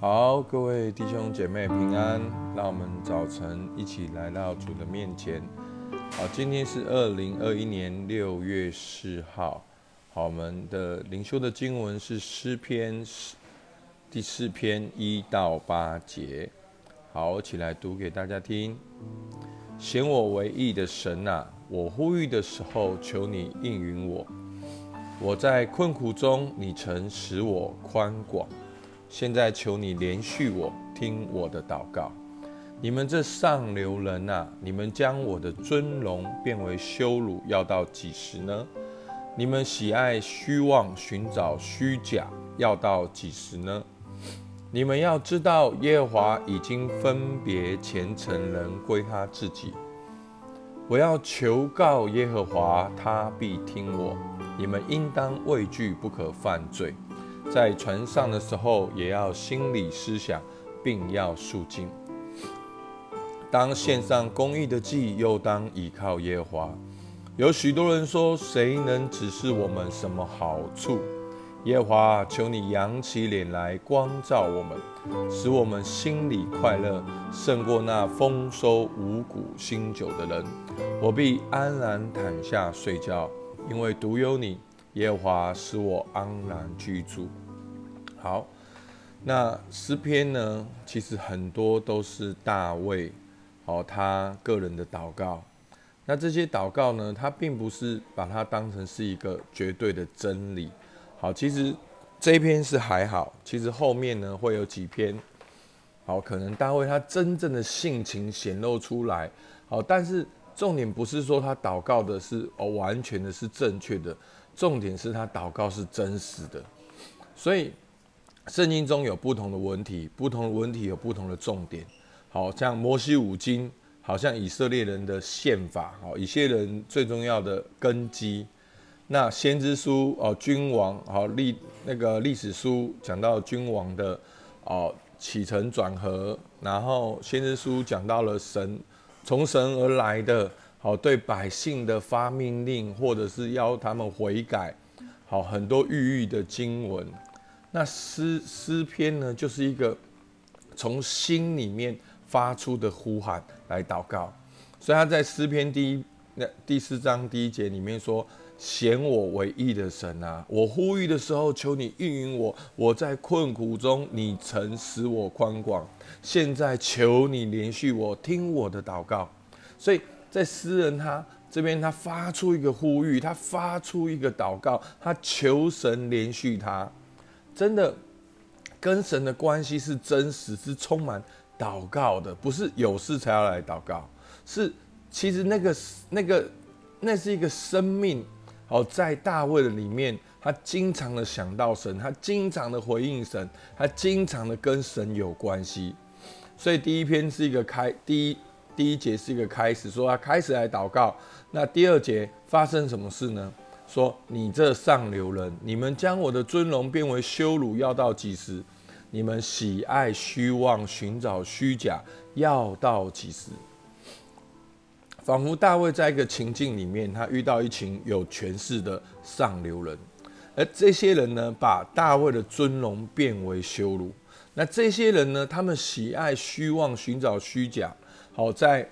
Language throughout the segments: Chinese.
好，各位弟兄姐妹平安，让我们早晨一起来到主的面前。好，今天是二零二一年六月四号。好，我们的灵修的经文是诗篇第四篇一到八节。好，我起来读给大家听。显我为义的神啊，我呼吁的时候，求你应允我。我在困苦中，你曾使我宽广。现在求你连续我，听我的祷告。你们这上流人呐，你们将我的尊荣变为羞辱，要到几时呢？你们喜爱虚妄，寻找虚假，要到几时呢？你们要知道，耶和华已经分别虔诚人归他自己。我要求告耶和华，他必听我。你们应当畏惧，不可犯罪。在船上的时候，也要心里思想，并要肃静。当献上公义的祭，又当倚靠耶和华。有许多人说：“谁能指示我们什么好处？”耶和华，求你扬起脸来光照我们，使我们心里快乐，胜过那丰收五谷新酒的人。我必安然躺下睡觉，因为独有你。耶华使我安然居住。好，那诗篇呢？其实很多都是大卫，哦他个人的祷告。那这些祷告呢，他并不是把它当成是一个绝对的真理。好，其实这一篇是还好，其实后面呢会有几篇，好，可能大卫他真正的性情显露出来。好，但是重点不是说他祷告的是哦完全的是正确的。重点是他祷告是真实的，所以圣经中有不同的文体，不同的文体有不同的重点。好像摩西五经，好像以色列人的宪法，好，以色列人最重要的根基。那先知书哦，君王好历那个历史书讲到君王的哦起承转合，然后先知书讲到了神从神而来的。好，对百姓的发命令，或者是要他们悔改，好，很多寓意的经文。那诗诗篇呢，就是一个从心里面发出的呼喊来祷告。所以他在诗篇第一那第四章第一节里面说：“显我为义的神啊，我呼吁的时候，求你应允我。我在困苦中，你曾使我宽广。现在求你连续我，听我的祷告。”所以。在诗人他这边，他发出一个呼吁，他发出一个祷告，他求神连续他，真的跟神的关系是真实，是充满祷告的，不是有事才要来祷告，是其实那个那个那是一个生命。好，在大卫的里面，他经常的想到神，他经常的回应神，他经常的跟神有关系。所以第一篇是一个开第一。第一节是一个开始，说他开始来祷告。那第二节发生什么事呢？说你这上流人，你们将我的尊荣变为羞辱，要到几时？你们喜爱虚妄，寻找虚假，要到几时？仿佛大卫在一个情境里面，他遇到一群有权势的上流人，而这些人呢，把大卫的尊荣变为羞辱。那这些人呢，他们喜爱虚妄，寻找虚假。好，在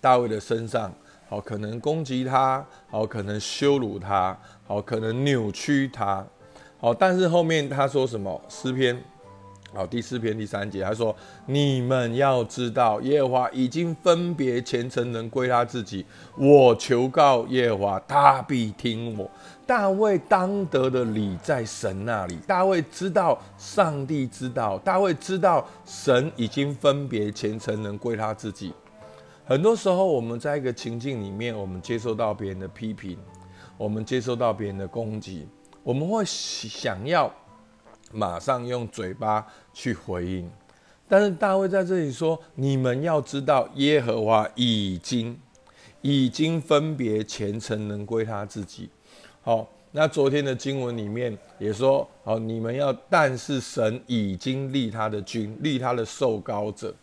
大卫的身上，好可能攻击他，好可能羞辱他，好可能扭曲他，好，但是后面他说什么？诗篇，好第四篇第三节，他说：“你们要知道，耶和华已经分别虔诚人归他自己。我求告耶和华，他必听我。”大卫当得的礼在神那里。大卫知道，上帝知道，大卫知道神已经分别虔诚人归他自己。很多时候，我们在一个情境里面，我们接受到别人的批评，我们接受到别人的攻击，我们会想要马上用嘴巴去回应。但是大卫在这里说：“你们要知道，耶和华已经已经分别虔诚人归他自己。”好，那昨天的经文里面也说，好，你们要，但是神已经立他的君，立他的受高者，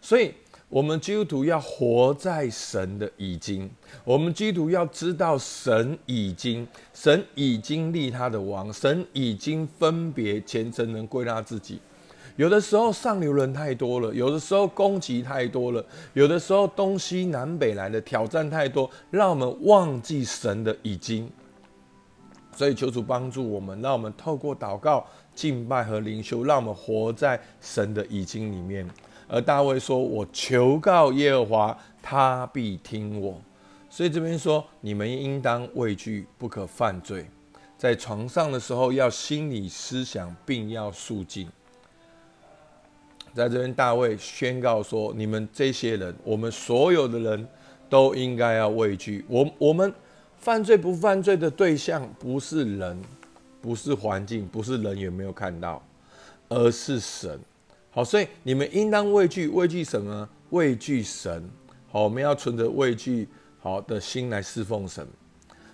所以，我们基督徒要活在神的已经，我们基督徒要知道神已经，神已经立他的王，神已经分别虔诚人归他自己。有的时候上流人太多了，有的时候攻击太多了，有的时候东西南北来的挑战太多，让我们忘记神的已经。所以求主帮助我们，让我们透过祷告、敬拜和灵修，让我们活在神的已经里面。而大卫说：“我求告耶和华，他必听我。”所以这边说，你们应当畏惧，不可犯罪。在床上的时候，要心理思想，并要肃静。在这边，大卫宣告说：“你们这些人，我们所有的人都应该要畏惧。我我们犯罪不犯罪的对象，不是人，不是环境，不是人有没有看到，而是神。好，所以你们应当畏惧，畏惧什么？畏惧神。好，我们要存着畏惧好的心来侍奉神。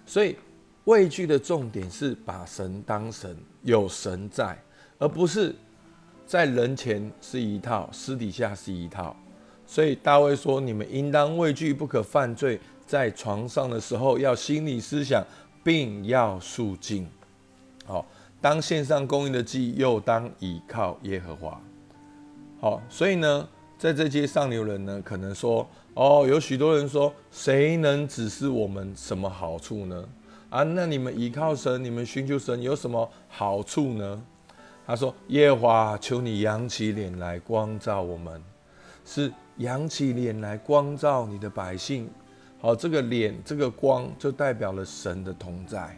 所以。畏惧的重点是把神当神，有神在，而不是在人前是一套，私底下是一套。所以大卫说：“你们应当畏惧，不可犯罪。在床上的时候，要心理思想，并要肃静。好，当献上公义的祭，又当倚靠耶和华。好，所以呢，在这些上流人呢，可能说：哦，有许多人说，谁能指示我们什么好处呢？”啊，那你们依靠神，你们寻求神有什么好处呢？他说：“耶和华，求你扬起脸来光照我们，是扬起脸来光照你的百姓。好，这个脸，这个光，就代表了神的同在，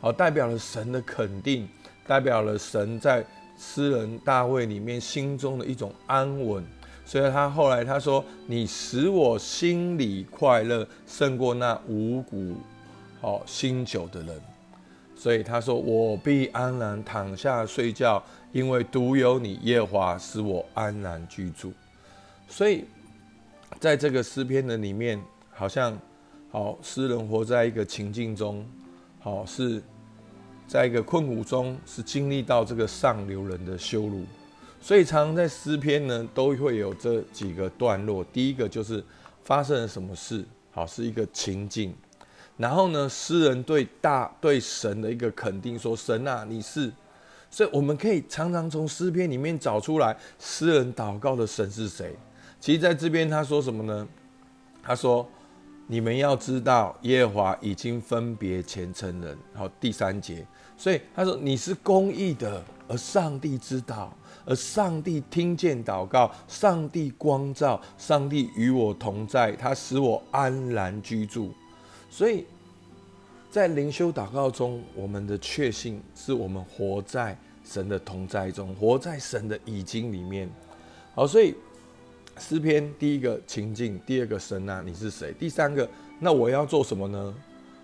好，代表了神的肯定，代表了神在诗人大卫里面心中的一种安稳。所以他后来他说：你使我心里快乐，胜过那五谷。”好，新酒的人，所以他说：“我必安然躺下睡觉，因为独有你耶华使我安然居住。”所以，在这个诗篇的里面，好像好诗人活在一个情境中，好是在一个困苦中，是经历到这个上流人的羞辱。所以，常常在诗篇呢，都会有这几个段落。第一个就是发生了什么事，好是一个情境。然后呢，诗人对大对神的一个肯定，说：“神啊，你是。”所以我们可以常常从诗篇里面找出来，诗人祷告的神是谁。其实在这边他说什么呢？他说：“你们要知道，耶和华已经分别虔诚人。”好，第三节，所以他说：“你是公义的，而上帝知道，而上帝听见祷告，上帝光照，上帝与我同在，他使我安然居住。”所以，在灵修祷告中，我们的确信是我们活在神的同在中，活在神的已经里面。好，所以诗篇第一个情境，第二个神啊，你是谁？第三个，那我要做什么呢？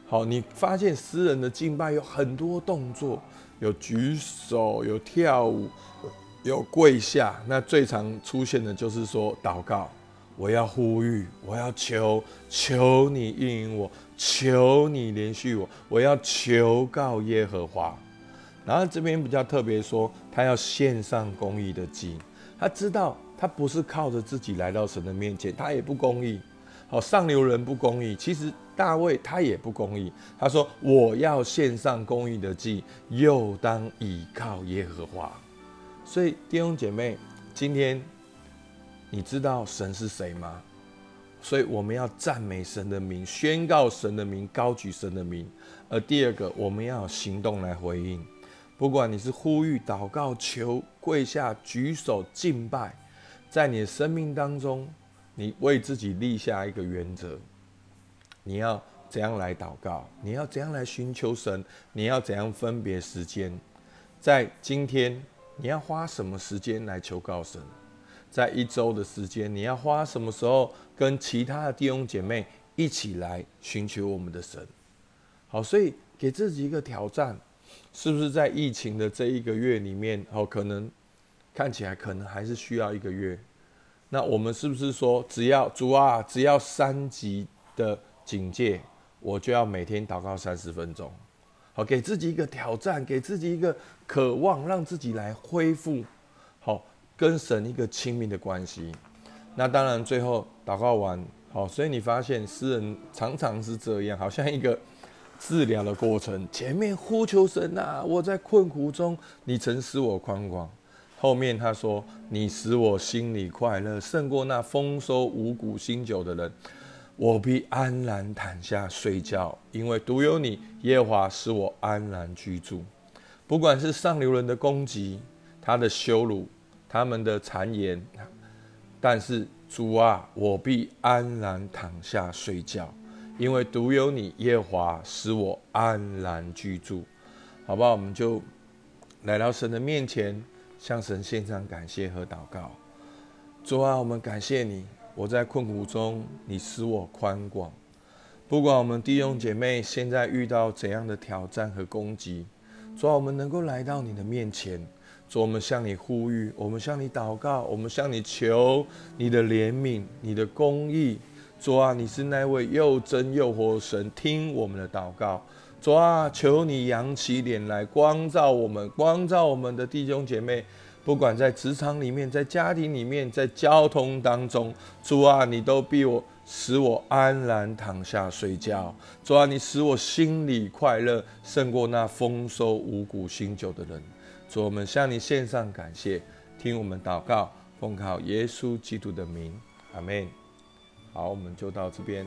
好，你发现诗人的敬拜有很多动作，有举手，有跳舞，有跪下。那最常出现的就是说祷告。我要呼吁，我要求，求你应允我，求你连续我，我要求告耶和华。然后这边比较特别说，他要献上公义的祭，他知道他不是靠着自己来到神的面前，他也不公义。好，上流人不公义，其实大卫他也不公义。他说：“我要献上公义的祭，又当倚靠耶和华。”所以弟兄姐妹，今天。你知道神是谁吗？所以我们要赞美神的名，宣告神的名，高举神的名。而第二个，我们要行动来回应。不管你是呼吁、祷告、求、跪下、举手、敬拜，在你的生命当中，你为自己立下一个原则：你要怎样来祷告？你要怎样来寻求神？你要怎样分别时间？在今天，你要花什么时间来求告神？在一周的时间，你要花什么时候跟其他的弟兄姐妹一起来寻求我们的神？好，所以给自己一个挑战，是不是在疫情的这一个月里面，哦，可能看起来可能还是需要一个月。那我们是不是说，只要主啊，只要三级的警戒，我就要每天祷告三十分钟？好，给自己一个挑战，给自己一个渴望，让自己来恢复。好。跟神一个亲密的关系，那当然最后祷告完，好，所以你发现诗人常常是这样，好像一个治疗的过程。前面呼求神啊，我在困苦中，你曾使我宽广。后面他说：“你使我心里快乐，胜过那丰收五谷新酒的人。我必安然躺下睡觉，因为独有你，耶华使我安然居住。不管是上流人的攻击，他的羞辱，他们的谗言，但是主啊，我必安然躺下睡觉，因为独有你，耶和华使我安然居住。好不好？我们就来到神的面前。”向神献上感谢和祷告，主啊，我们感谢你。我在困苦中，你使我宽广。不管我们弟兄姐妹现在遇到怎样的挑战和攻击，主啊，我们能够来到你的面前，主，我们向你呼吁，我们向你祷告，我们向你求你的怜悯、你的公义。主啊，你是那位又真又活神，听我们的祷告。主啊，求你扬起脸来光照我们，光照我们的弟兄姐妹，不管在职场里面，在家庭里面，在交通当中，主啊，你都逼我，使我安然躺下睡觉。主啊，你使我心里快乐，胜过那丰收五谷新酒的人。主，我们向你献上感谢，听我们祷告，奉靠耶稣基督的名，阿门。好，我们就到这边。